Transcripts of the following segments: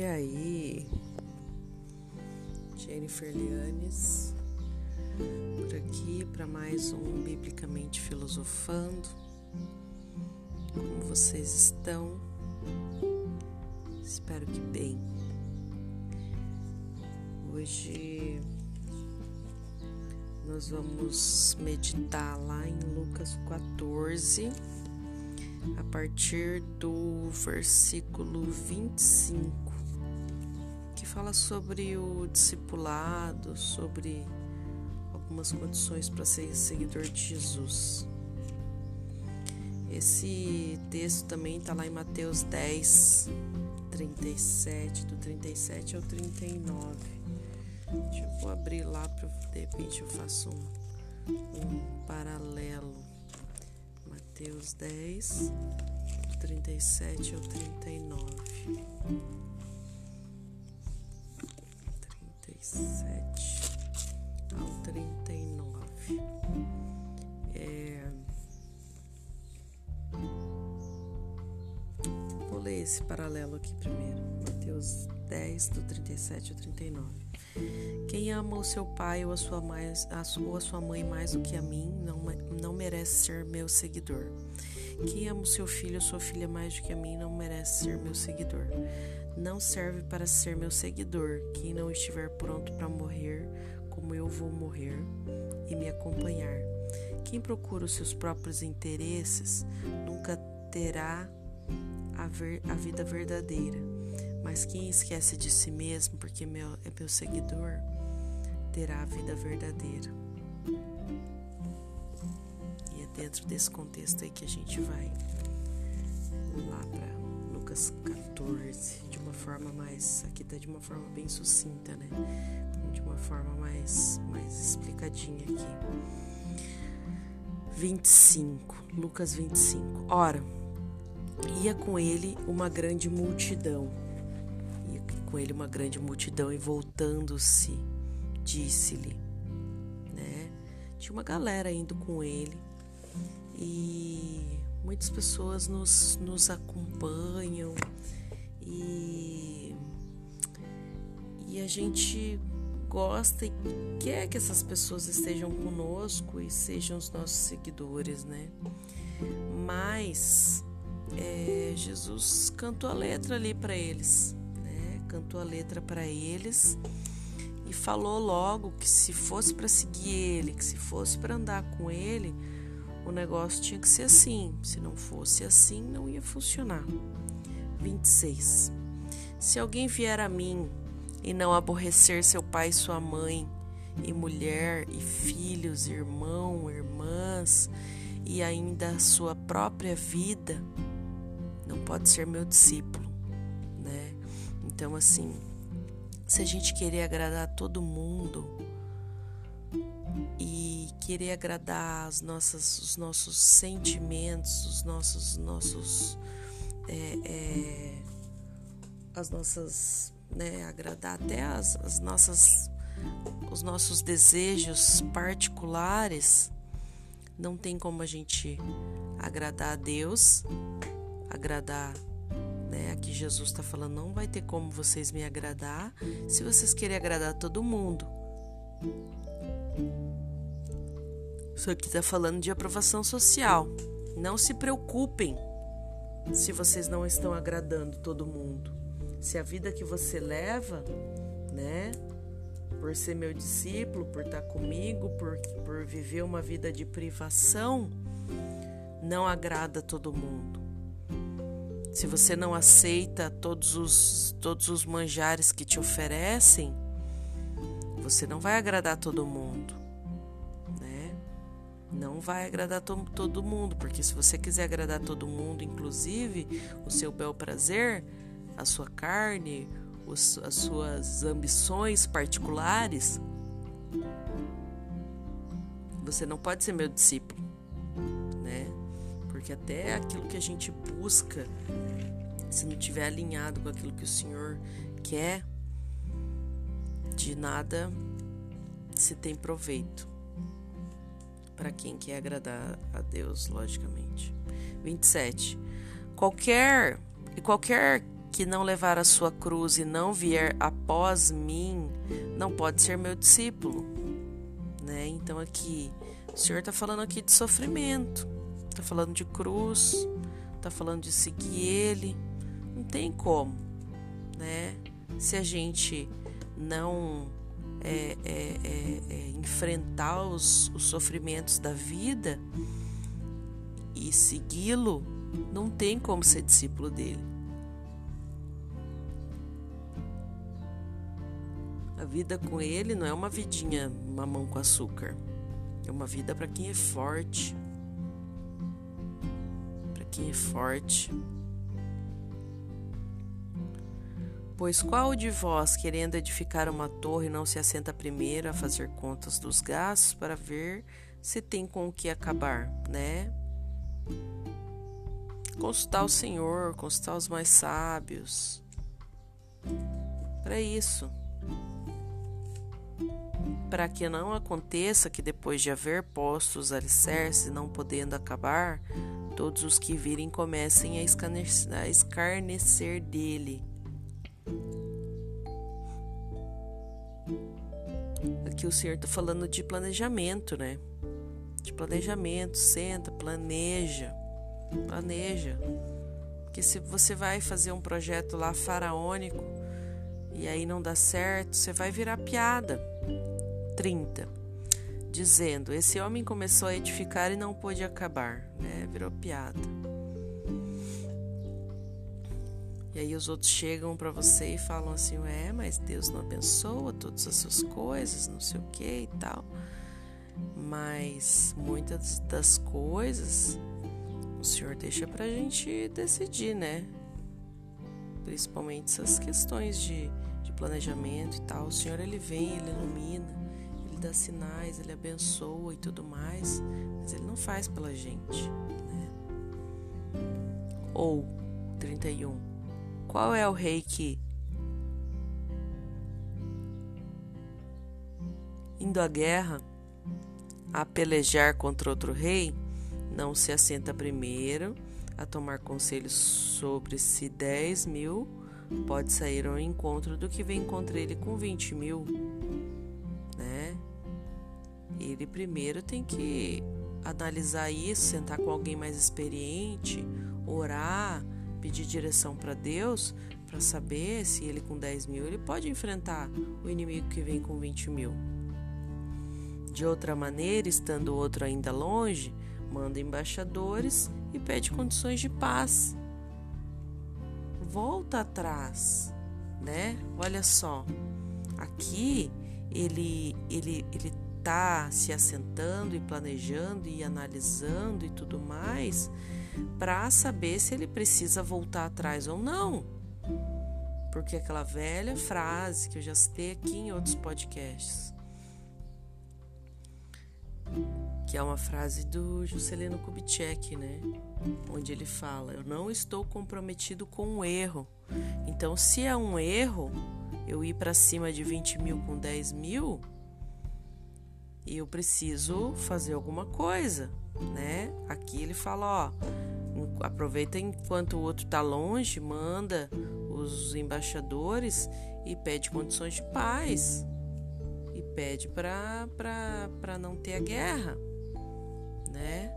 E aí, Jennifer Lianes, por aqui para mais um Biblicamente Filosofando. Como vocês estão? Espero que bem. Hoje nós vamos meditar lá em Lucas 14, a partir do versículo 25 fala sobre o discipulado, sobre algumas condições para ser seguidor de Jesus. Esse texto também está lá em Mateus 10, 37, do 37 ao 39. Deixa eu vou abrir lá para de repente eu faço um, um paralelo. Mateus 10, do 37 ao 39. 37 ao 39. É... Vou ler esse paralelo aqui primeiro. Mateus 10, do 37 ao 39. Quem ama o seu pai ou a sua, mais, a sua, ou a sua mãe mais do que a mim não, não merece ser meu seguidor. Quem ama o seu filho ou sua filha mais do que a mim não merece ser meu seguidor não serve para ser meu seguidor quem não estiver pronto para morrer como eu vou morrer e me acompanhar. Quem procura os seus próprios interesses nunca terá a, ver, a vida verdadeira, mas quem esquece de si mesmo porque meu, é meu seguidor terá a vida verdadeira. E é dentro desse contexto aí que a gente vai lá para Lucas 14 uma forma mais. Aqui tá de uma forma bem sucinta, né? De uma forma mais, mais explicadinha aqui. 25, Lucas 25. Ora, ia com ele uma grande multidão. Ia com ele uma grande multidão e voltando-se, disse-lhe, né? Tinha uma galera indo com ele e muitas pessoas nos, nos acompanham e, e a gente gosta e quer que essas pessoas estejam conosco e sejam os nossos seguidores, né? Mas é, Jesus cantou a letra ali para eles, né? Cantou a letra para eles e falou logo que se fosse para seguir ele, que se fosse para andar com ele, o negócio tinha que ser assim. Se não fosse assim, não ia funcionar. 26. Se alguém vier a mim e não aborrecer seu pai sua mãe, e mulher, e filhos, irmão, irmãs, e ainda a sua própria vida, não pode ser meu discípulo, né? Então, assim, se a gente querer agradar todo mundo e querer agradar as nossas, os nossos sentimentos, os nossos, nossos é, é, as nossas, né, agradar até as, as nossas, os nossos desejos particulares, não tem como a gente agradar a Deus, agradar, né? Aqui Jesus está falando, não vai ter como vocês me agradar se vocês querem agradar todo mundo. Isso aqui está falando de aprovação social. Não se preocupem se vocês não estão agradando todo mundo. Se a vida que você leva, né, por ser meu discípulo, por estar comigo, por, por viver uma vida de privação, não agrada todo mundo. Se você não aceita todos os, todos os manjares que te oferecem, você não vai agradar todo mundo não vai agradar to todo mundo, porque se você quiser agradar todo mundo, inclusive o seu bel prazer, a sua carne, os, as suas ambições particulares, você não pode ser meu discípulo, né? Porque até aquilo que a gente busca, se não tiver alinhado com aquilo que o Senhor quer, de nada se tem proveito para quem quer agradar a Deus, logicamente. 27. Qualquer e qualquer que não levar a sua cruz e não vier após mim, não pode ser meu discípulo. Né? Então aqui, o Senhor está falando aqui de sofrimento, está falando de cruz, está falando de seguir Ele. Não tem como, né? Se a gente não é, é, é, é enfrentar os, os sofrimentos da vida e segui-lo, não tem como ser discípulo dele. A vida com ele não é uma vidinha mamão com açúcar. É uma vida para quem é forte. Para quem é forte. Pois qual de vós, querendo edificar uma torre, não se assenta primeiro a fazer contas dos gastos para ver se tem com o que acabar, né? Consultar o Senhor, consultar os mais sábios. Para isso para que não aconteça que depois de haver posto os alicerces, não podendo acabar, todos os que virem comecem a escarnecer, dele. Aqui o Senhor está falando de planejamento, né? De planejamento, senta, planeja, planeja. Porque se você vai fazer um projeto lá faraônico e aí não dá certo, você vai virar piada 30, dizendo: Esse homem começou a edificar e não pôde acabar, né? Virou piada. E aí os outros chegam para você e falam assim: É, mas Deus não abençoa todas as suas coisas, não sei o que e tal. Mas muitas das coisas o Senhor deixa para a gente decidir, né? Principalmente essas questões de, de planejamento e tal. O Senhor ele vem, ele ilumina dá sinais, ele abençoa e tudo mais, mas ele não faz pela gente. Né? Ou 31. Qual é o rei que, indo à guerra, a pelejar contra outro rei, não se assenta primeiro a tomar conselhos sobre se 10 mil pode sair ao encontro do que vem contra ele com 20 mil? ele primeiro tem que analisar isso, sentar com alguém mais experiente, orar, pedir direção para Deus para saber se ele com 10 mil ele pode enfrentar o inimigo que vem com 20 mil. De outra maneira, estando o outro ainda longe, manda embaixadores e pede condições de paz. Volta atrás, né? Olha só, aqui ele ele ele está se assentando e planejando e analisando e tudo mais para saber se ele precisa voltar atrás ou não. Porque aquela velha frase que eu já citei aqui em outros podcasts, que é uma frase do Juscelino Kubitschek, né? Onde ele fala: Eu não estou comprometido com um erro. Então, se é um erro eu ir para cima de 20 mil com 10 mil, eu preciso fazer alguma coisa, né? Aqui ele fala, ó, aproveita enquanto o outro tá longe, manda os embaixadores e pede condições de paz e pede para não ter a guerra, né?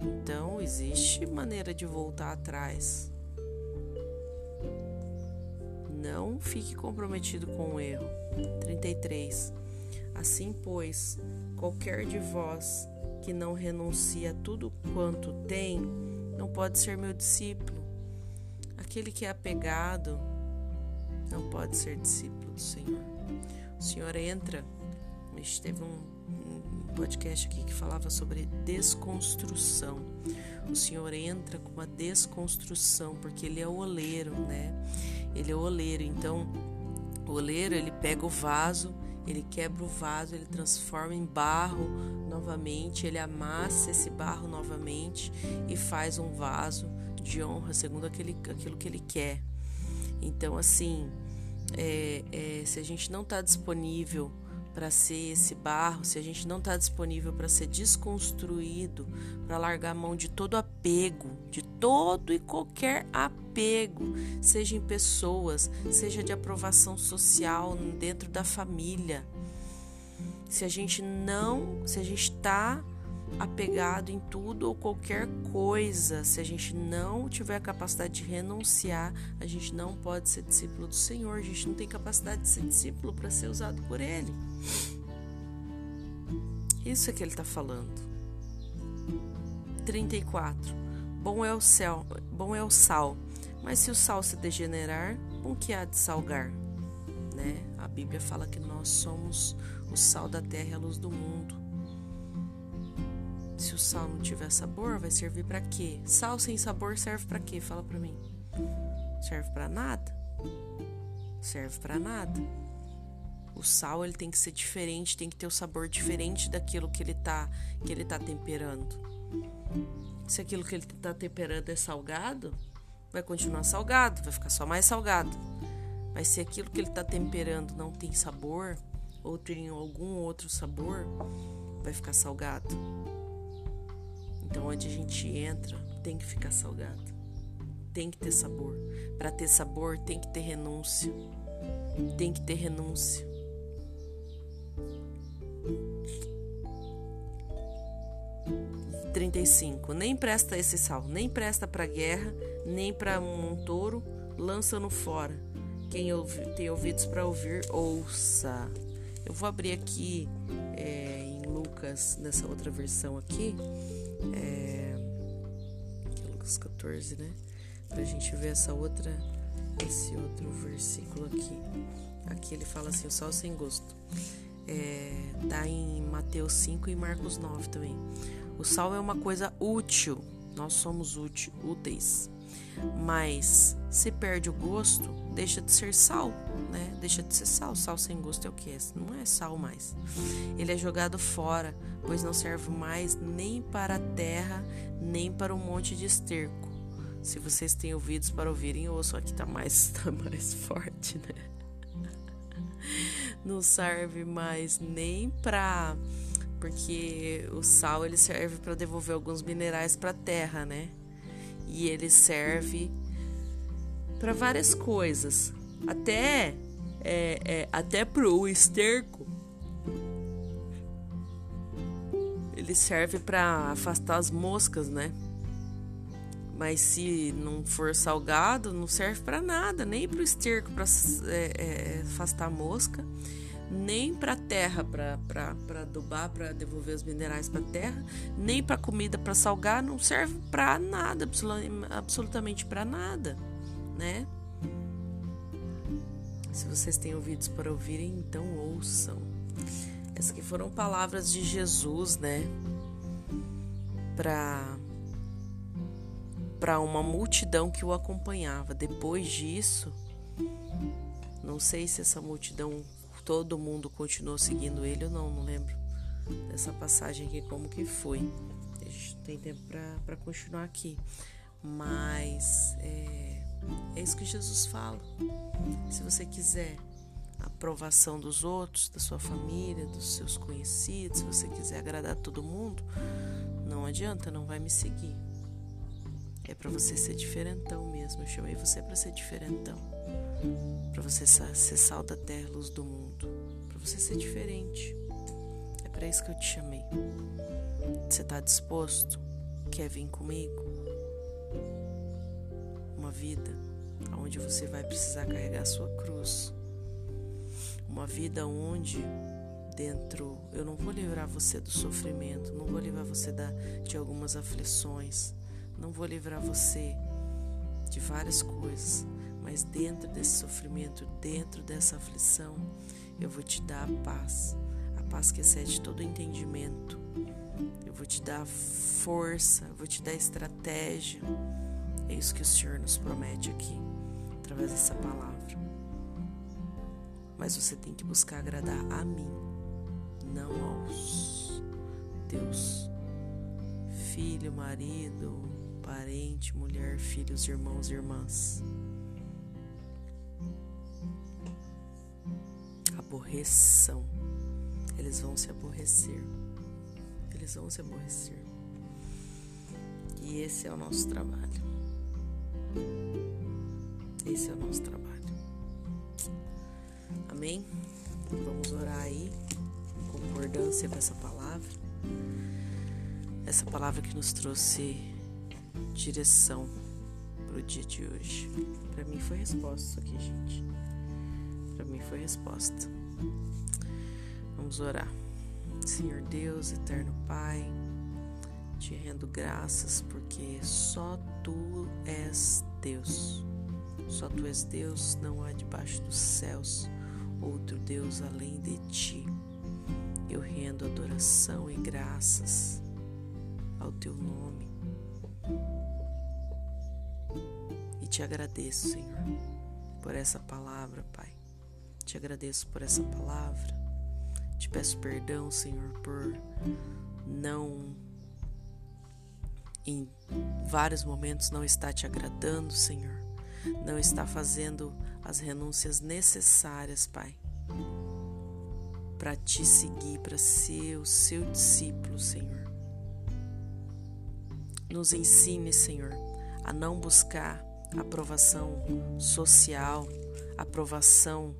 Então existe maneira de voltar atrás. Não fique comprometido com o erro. 33. Assim, pois, qualquer de vós que não renuncia a tudo quanto tem, não pode ser meu discípulo. Aquele que é apegado não pode ser discípulo do Senhor. O Senhor entra, a gente teve um, um podcast aqui que falava sobre desconstrução. O Senhor entra com uma desconstrução, porque Ele é o oleiro, né? Ele é o oleiro, então o oleiro ele pega o vaso ele quebra o vaso, ele transforma em barro novamente, ele amassa esse barro novamente e faz um vaso de honra segundo aquele, aquilo que ele quer. Então, assim, é, é, se a gente não está disponível para ser esse barro, se a gente não está disponível para ser desconstruído, para largar a mão de todo apego, de todo e qualquer apego, seja em pessoas, seja de aprovação social dentro da família, se a gente não, se a gente está apegado em tudo ou qualquer coisa, se a gente não tiver a capacidade de renunciar, a gente não pode ser discípulo do Senhor, a gente não tem capacidade de ser discípulo para ser usado por Ele. Isso é que ele está falando. 34. Bom é o céu, bom é o sal, mas se o sal se degenerar, com que há de salgar? Né? A Bíblia fala que nós somos o sal da terra e a luz do mundo. Se o sal não tiver sabor, vai servir para quê? Sal sem sabor serve para quê? Fala para mim. Serve para nada. Serve para nada. O sal ele tem que ser diferente, tem que ter o sabor diferente daquilo que ele tá que ele tá temperando. Se aquilo que ele tá temperando é salgado, vai continuar salgado, vai ficar só mais salgado. Mas se aquilo que ele tá temperando não tem sabor, ou tem algum outro sabor, vai ficar salgado. Então, onde a gente entra, tem que ficar salgado. Tem que ter sabor. Para ter sabor, tem que ter renúncia. Tem que ter renúncia. Trinta e cinco. Nem presta esse sal, nem presta para guerra, nem para um touro, lança-no fora. Quem ouvi, tem ouvidos para ouvir, ouça. Eu vou abrir aqui é, em Lucas, nessa outra versão aqui, é, Lucas 14, né? Pra gente ver essa outra, esse outro versículo aqui. Aqui ele fala assim: o sal sem gosto. É, tá em Mateus 5 e Marcos 9 também. O sal é uma coisa útil, nós somos úteis. Mas se perde o gosto, deixa de ser sal, né? Deixa de ser sal. Sal sem gosto é o que? Não é sal mais. Ele é jogado fora, pois não serve mais nem para a terra, nem para um monte de esterco. Se vocês têm ouvidos para ouvirem, ouçam aqui tá mais, tá mais forte, né? Não serve mais nem para porque o sal ele serve para devolver alguns minerais para a terra, né? E ele serve para várias coisas, até é, é, até pro esterco. Ele serve para afastar as moscas, né? Mas se não for salgado, não serve para nada, nem para o esterco para é, é, afastar a mosca, nem para a terra para adubar, para devolver os minerais para a terra, nem para comida para salgar, não serve para nada, absolutamente para nada né? Se vocês têm ouvidos para ouvirem, então ouçam. Essas que foram palavras de Jesus, né? Para para uma multidão que o acompanhava. Depois disso, não sei se essa multidão, todo mundo continuou seguindo ele ou não, não lembro dessa passagem aqui como que foi. A gente tem tempo para continuar aqui, mas é, é isso que Jesus fala. Se você quiser a aprovação dos outros, da sua família, dos seus conhecidos, se você quiser agradar todo mundo, não adianta, não vai me seguir. É para você ser diferentão mesmo. Eu chamei você para ser diferentão. Para você ser sal da terra, luz do mundo. Para você ser diferente. É para isso que eu te chamei. Você está disposto? Quer vir comigo? Vida onde você vai precisar carregar sua cruz. Uma vida onde dentro eu não vou livrar você do sofrimento, não vou livrar você da, de algumas aflições, não vou livrar você de várias coisas, mas dentro desse sofrimento, dentro dessa aflição, eu vou te dar a paz, a paz que excede todo entendimento. Eu vou te dar força, vou te dar estratégia é isso que o Senhor nos promete aqui, através dessa palavra. Mas você tem que buscar agradar a mim, não aos Deus, filho, marido, parente, mulher, filhos, irmãos e irmãs. Aborreção eles vão se aborrecer. Eles vão se aborrecer. E esse é o nosso trabalho. Esse é o nosso trabalho. Amém? Vamos orar aí, concordância com essa palavra. Essa palavra que nos trouxe direção para o dia de hoje. Para mim foi resposta isso aqui, gente. Para mim foi resposta. Vamos orar. Senhor Deus, eterno Pai, te rendo graças porque só tu és Deus. Só tu és Deus, não há debaixo dos céus outro Deus além de ti. Eu rendo adoração e graças ao teu nome. E te agradeço, Senhor, por essa palavra, Pai. Te agradeço por essa palavra. Te peço perdão, Senhor, por não em vários momentos não estar te agradando, Senhor. Não estar fazendo as renúncias necessárias, Pai, para te seguir, para ser o seu discípulo, Senhor. Nos ensine, Senhor, a não buscar aprovação social, aprovação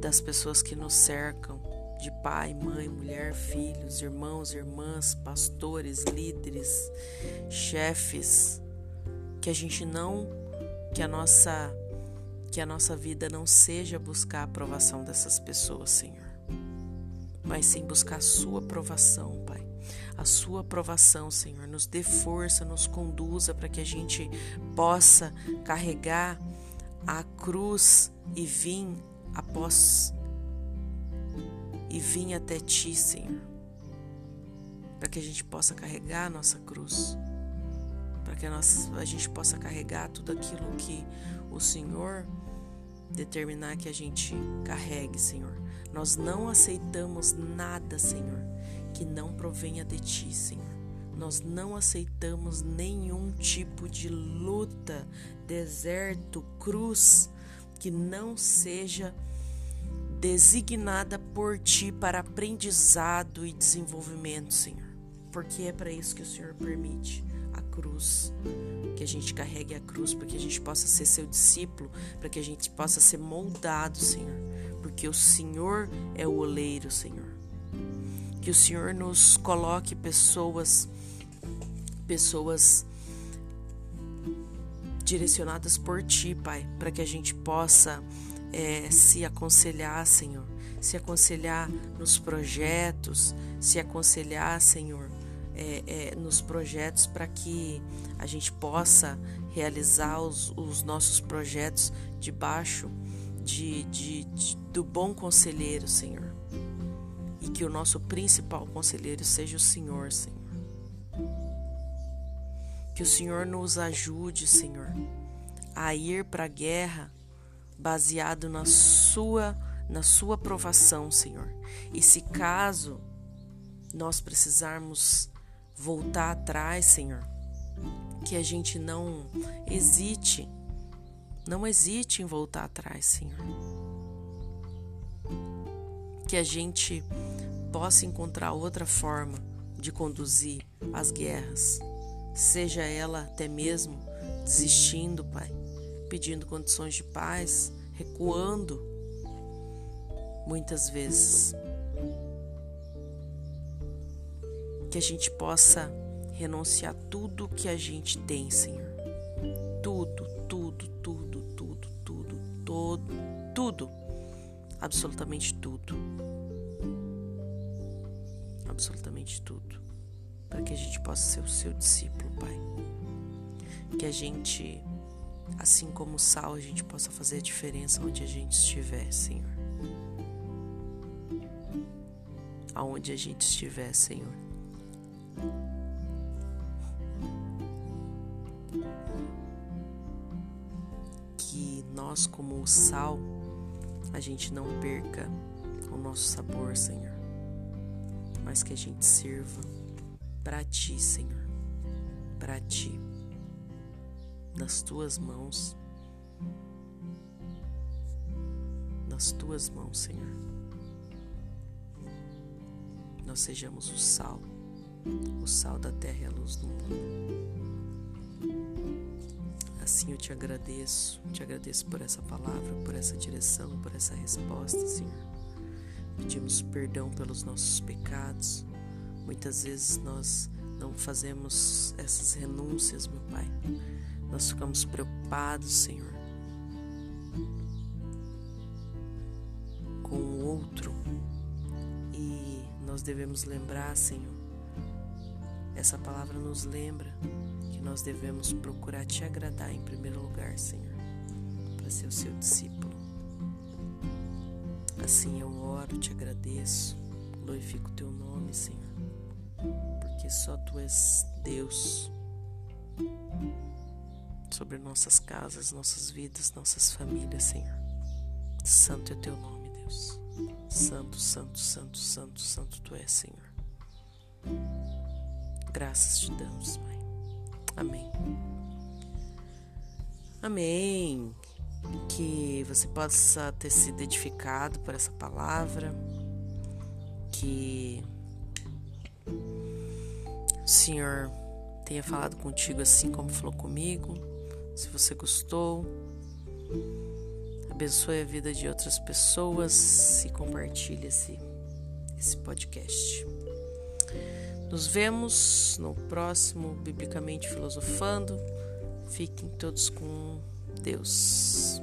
das pessoas que nos cercam, de pai, mãe, mulher, filhos, irmãos, irmãs, pastores, líderes, chefes, que a gente não, que a nossa que a nossa vida não seja buscar a aprovação dessas pessoas, Senhor, mas sim buscar a Sua aprovação, Pai. A Sua aprovação, Senhor, nos dê força, nos conduza para que a gente possa carregar a cruz e vir após e vir até Ti, Senhor, para que a gente possa carregar a nossa cruz, para que a, nossa, a gente possa carregar tudo aquilo que o Senhor determinar que a gente carregue, Senhor. Nós não aceitamos nada, Senhor, que não provenha de Ti, Senhor. Nós não aceitamos nenhum tipo de luta, deserto, cruz que não seja designada por Ti para aprendizado e desenvolvimento, Senhor. Porque é para isso que o Senhor permite a cruz, que a gente carregue a cruz, para que a gente possa ser seu discípulo, para que a gente possa ser moldado, Senhor, porque o Senhor é o oleiro, Senhor. Que o Senhor nos coloque pessoas, pessoas direcionadas por Ti, Pai, para que a gente possa é, se aconselhar, Senhor, se aconselhar nos projetos, se aconselhar, Senhor, é, é, nos projetos para que a gente possa realizar os, os nossos projetos debaixo de, de, de, do bom conselheiro, Senhor. E que o nosso principal conselheiro seja o Senhor, Senhor. Que o Senhor nos ajude, Senhor, a ir para a guerra baseado na sua na sua aprovação, Senhor. E se caso nós precisarmos voltar atrás, Senhor. Que a gente não hesite, não hesite em voltar atrás, Senhor. Que a gente possa encontrar outra forma de conduzir as guerras, seja ela até mesmo desistindo, Pai, pedindo condições de paz, recuando, muitas vezes que a gente possa renunciar tudo que a gente tem, Senhor. Tudo, tudo, tudo, tudo, tudo, todo, tudo. Absolutamente tudo. Absolutamente tudo. Para que a gente possa ser o seu discípulo, Pai. Que a gente, assim como o sal, a gente possa fazer a diferença onde a gente estiver, Senhor. Aonde a gente estiver, Senhor. Que nós, como o sal, a gente não perca o nosso sabor, Senhor, mas que a gente sirva para Ti, Senhor, para Ti, nas Tuas mãos, nas Tuas mãos, Senhor. nós sejamos o sal, o sal da terra e a luz do mundo. Assim eu te agradeço, te agradeço por essa palavra, por essa direção, por essa resposta, Senhor. Pedimos perdão pelos nossos pecados. Muitas vezes nós não fazemos essas renúncias, meu Pai. Nós ficamos preocupados, Senhor, com o outro. E nós devemos lembrar, Senhor, essa palavra nos lembra que nós devemos procurar te agradar em primeiro lugar, Senhor, para ser o seu discípulo. Assim eu oro, te agradeço, glorifico o teu nome, Senhor, porque só tu és Deus sobre nossas casas, nossas vidas, nossas famílias, Senhor. Santo é teu nome, Deus. Santo, santo, santo, santo, santo tu és, Senhor. Graças te damos, Pai. Amém. Amém. Que você possa ter sido edificado por essa palavra, que o Senhor tenha falado contigo assim como falou comigo. Se você gostou, abençoe a vida de outras pessoas e compartilhe esse, esse podcast. Nos vemos no próximo Biblicamente Filosofando. Fiquem todos com Deus.